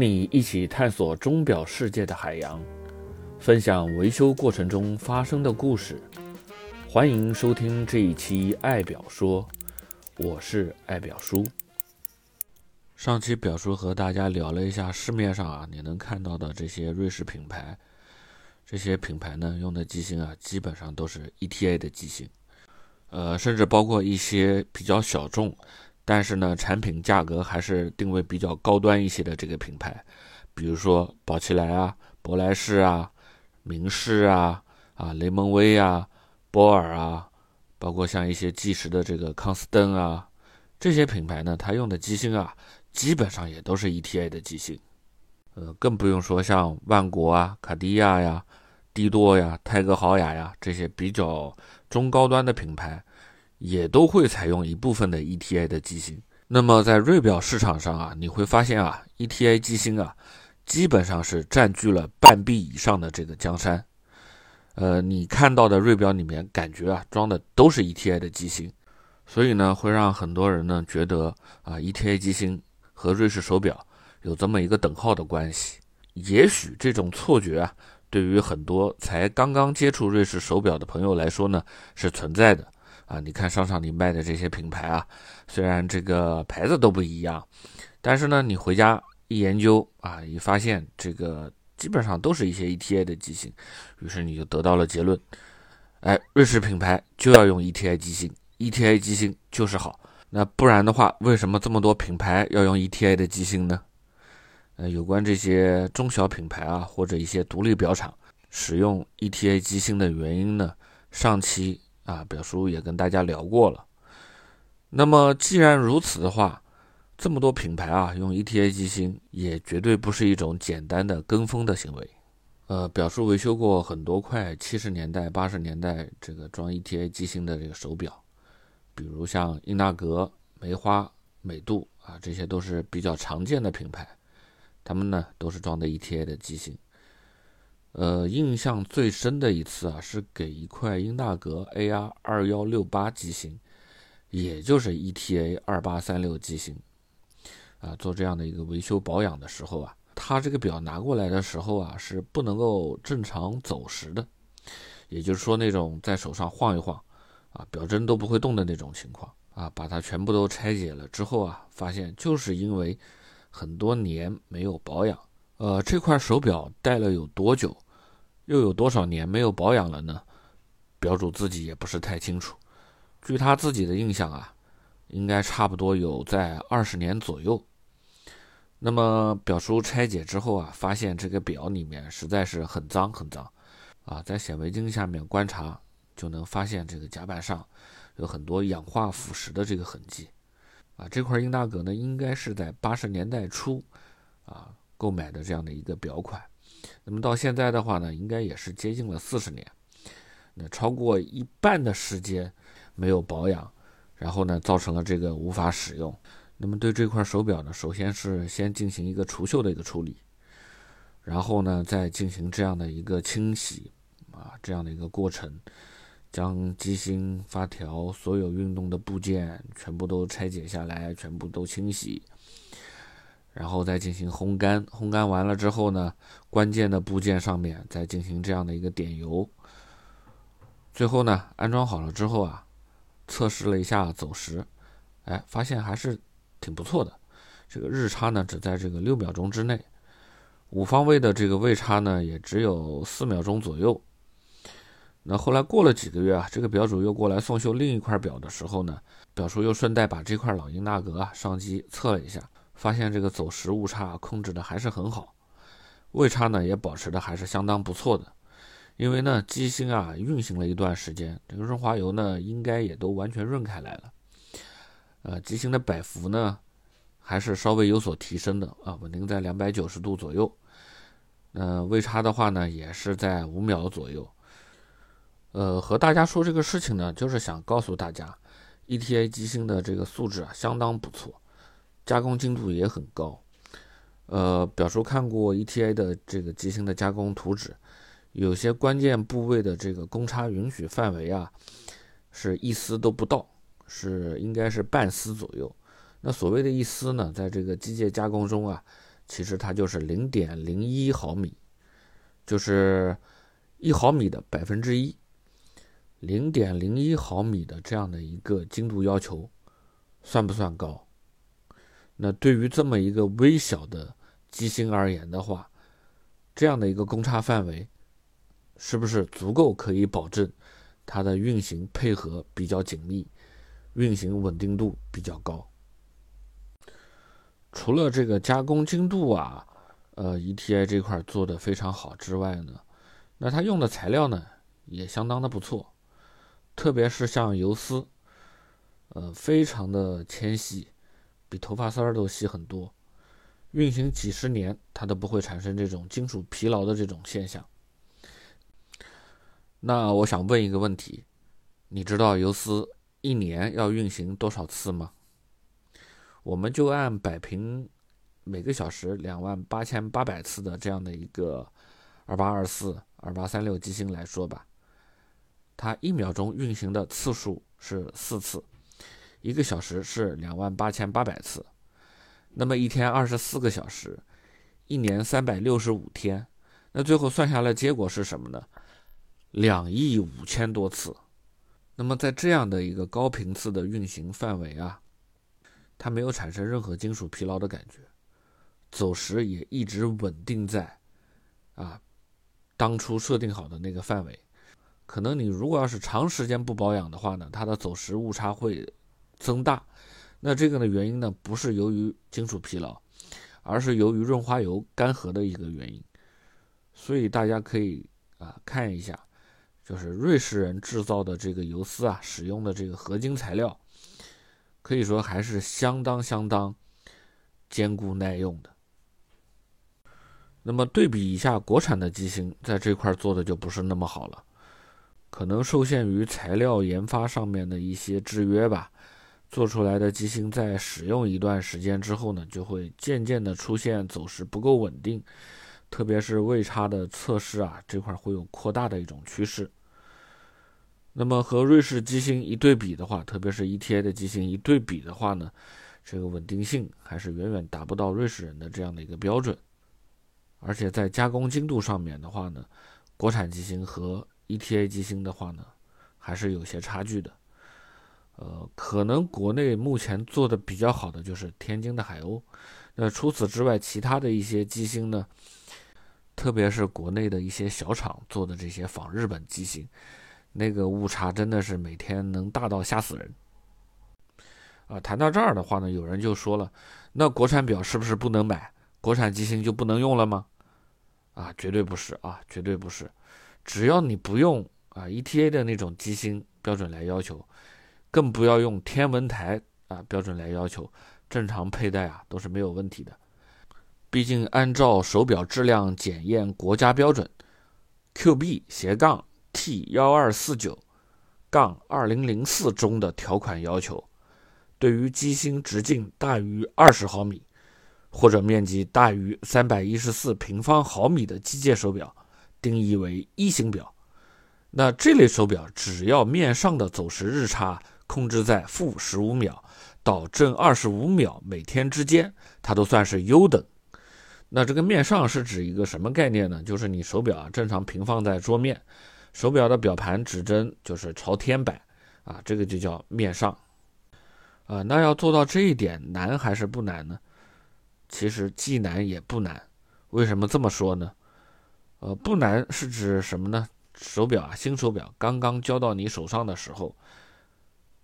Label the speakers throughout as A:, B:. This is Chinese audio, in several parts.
A: 你一起探索钟表世界的海洋，分享维修过程中发生的故事。欢迎收听这一期《爱表说》，我是爱表叔。上期表叔和大家聊了一下市面上啊你能看到的这些瑞士品牌，这些品牌呢用的机芯啊基本上都是 ETA 的机芯，呃，甚至包括一些比较小众。但是呢，产品价格还是定位比较高端一些的这个品牌，比如说宝奇莱啊、博莱士啊、明仕啊、啊雷蒙威啊、波尔啊，包括像一些计时的这个康斯登啊，这些品牌呢，它用的机芯啊，基本上也都是 ETA 的机芯。呃，更不用说像万国啊、卡地亚呀、帝舵呀、泰格豪雅呀这些比较中高端的品牌。也都会采用一部分的 ETA 的机芯。那么在瑞表市场上啊，你会发现啊，ETA 机芯啊，基本上是占据了半壁以上的这个江山。呃，你看到的瑞表里面，感觉啊装的都是 ETA 的机芯，所以呢，会让很多人呢觉得啊，ETA 机芯和瑞士手表有这么一个等号的关系。也许这种错觉啊，对于很多才刚刚接触瑞士手表的朋友来说呢，是存在的。啊，你看商场里卖的这些品牌啊，虽然这个牌子都不一样，但是呢，你回家一研究啊，一发现这个基本上都是一些 ETA 的机芯，于是你就得到了结论，哎，瑞士品牌就要用 ETA 机芯，ETA 机芯就是好。那不然的话，为什么这么多品牌要用 ETA 的机芯呢？呃，有关这些中小品牌啊，或者一些独立表厂使用 ETA 机芯的原因呢？上期。啊，表叔也跟大家聊过了。那么既然如此的话，这么多品牌啊用 ETA 机芯，也绝对不是一种简单的跟风的行为。呃，表叔维修过很多块七十年代、八十年代这个装 ETA 机芯的这个手表，比如像英纳格、梅花、美度啊，这些都是比较常见的品牌，他们呢都是装的 ETA 的机芯。呃，印象最深的一次啊，是给一块英纳格 AR 二幺六八机芯，也就是 ETA 二八三六机芯，啊，做这样的一个维修保养的时候啊，它这个表拿过来的时候啊，是不能够正常走时的，也就是说那种在手上晃一晃，啊，表针都不会动的那种情况啊，把它全部都拆解了之后啊，发现就是因为很多年没有保养。呃，这块手表戴了有多久，又有多少年没有保养了呢？表主自己也不是太清楚。据他自己的印象啊，应该差不多有在二十年左右。那么表叔拆解之后啊，发现这个表里面实在是很脏很脏啊，在显微镜下面观察就能发现这个甲板上有很多氧化腐蚀的这个痕迹啊。这块英大格呢，应该是在八十年代初啊。购买的这样的一个表款，那么到现在的话呢，应该也是接近了四十年，那超过一半的时间没有保养，然后呢，造成了这个无法使用。那么对这块手表呢，首先是先进行一个除锈的一个处理，然后呢，再进行这样的一个清洗啊，这样的一个过程，将机芯、发条、所有运动的部件全部都拆解下来，全部都清洗。然后再进行烘干，烘干完了之后呢，关键的部件上面再进行这样的一个点油。最后呢，安装好了之后啊，测试了一下走时，哎，发现还是挺不错的。这个日差呢只在这个六秒钟之内，五方位的这个位差呢也只有四秒钟左右。那后来过了几个月啊，这个表主又过来送修另一块表的时候呢，表叔又顺带把这块老鹰纳格啊上机测了一下。发现这个走时误差控制的还是很好，位差呢也保持的还是相当不错的。因为呢机芯啊运行了一段时间，这个润滑油呢应该也都完全润开来了。呃，机芯的摆幅呢还是稍微有所提升的啊，稳定在两百九十度左右。那位差的话呢也是在五秒左右。呃，和大家说这个事情呢，就是想告诉大家，ETA 机芯的这个素质啊相当不错。加工精度也很高，呃，表叔看过 ETA 的这个机芯的加工图纸，有些关键部位的这个公差允许范围啊，是一丝都不到，是应该是半丝左右。那所谓的一丝呢，在这个机械加工中啊，其实它就是零点零一毫米，就是一毫米的百分之一。零点零一毫米的这样的一个精度要求，算不算高？那对于这么一个微小的机芯而言的话，这样的一个公差范围，是不是足够可以保证它的运行配合比较紧密，运行稳定度比较高？除了这个加工精度啊，呃，ETI 这块做的非常好之外呢，那它用的材料呢也相当的不错，特别是像油丝，呃，非常的纤细。比头发丝儿都细很多，运行几十年它都不会产生这种金属疲劳的这种现象。那我想问一个问题，你知道游丝一年要运行多少次吗？我们就按百平每个小时两万八千八百次的这样的一个二八二四、二八三六机芯来说吧，它一秒钟运行的次数是四次。一个小时是两万八千八百次，那么一天二十四个小时，一年三百六十五天，那最后算下来结果是什么呢？两亿五千多次。那么在这样的一个高频次的运行范围啊，它没有产生任何金属疲劳的感觉，走时也一直稳定在啊当初设定好的那个范围。可能你如果要是长时间不保养的话呢，它的走时误差会。增大，那这个呢原因呢不是由于金属疲劳，而是由于润滑油干涸的一个原因。所以大家可以啊看一下，就是瑞士人制造的这个油丝啊，使用的这个合金材料，可以说还是相当相当坚固耐用的。那么对比一下国产的机芯，在这块做的就不是那么好了，可能受限于材料研发上面的一些制约吧。做出来的机芯在使用一段时间之后呢，就会渐渐的出现走势不够稳定，特别是位差的测试啊，这块会有扩大的一种趋势。那么和瑞士机芯一对比的话，特别是 ETA 的机芯一对比的话呢，这个稳定性还是远远达不到瑞士人的这样的一个标准。而且在加工精度上面的话呢，国产机芯和 ETA 机芯的话呢，还是有些差距的。呃，可能国内目前做的比较好的就是天津的海鸥。那除此之外，其他的一些机芯呢，特别是国内的一些小厂做的这些仿日本机芯，那个误差真的是每天能大到吓死人。啊，谈到这儿的话呢，有人就说了，那国产表是不是不能买？国产机芯就不能用了吗？啊，绝对不是啊，绝对不是。只要你不用啊 ETA 的那种机芯标准来要求。更不要用天文台啊标准来要求，正常佩戴啊都是没有问题的。毕竟按照手表质量检验国家标准 QB 斜杠 T 幺二四九杠二零零四中的条款要求，对于机芯直径大于二十毫米或者面积大于三百一十四平方毫米的机械手表，定义为一型表。那这类手表只要面上的走时日差。控制在负十五秒到正二十五秒每天之间，它都算是优等。那这个面上是指一个什么概念呢？就是你手表啊正常平放在桌面，手表的表盘指针就是朝天摆啊，这个就叫面上。啊，那要做到这一点难还是不难呢？其实既难也不难。为什么这么说呢？呃，不难是指什么呢？手表啊，新手表刚刚交到你手上的时候。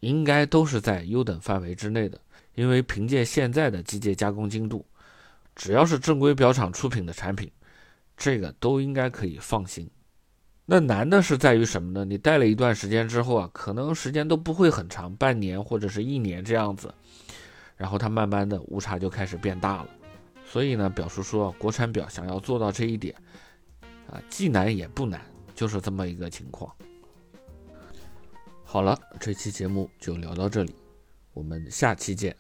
A: 应该都是在优等范围之内的，因为凭借现在的机械加工精度，只要是正规表厂出品的产品，这个都应该可以放心。那难的是在于什么呢？你戴了一段时间之后啊，可能时间都不会很长，半年或者是一年这样子，然后它慢慢的误差就开始变大了。所以呢，表叔说，国产表想要做到这一点，啊，既难也不难，就是这么一个情况。好了，这期节目就聊到这里，我们下期见。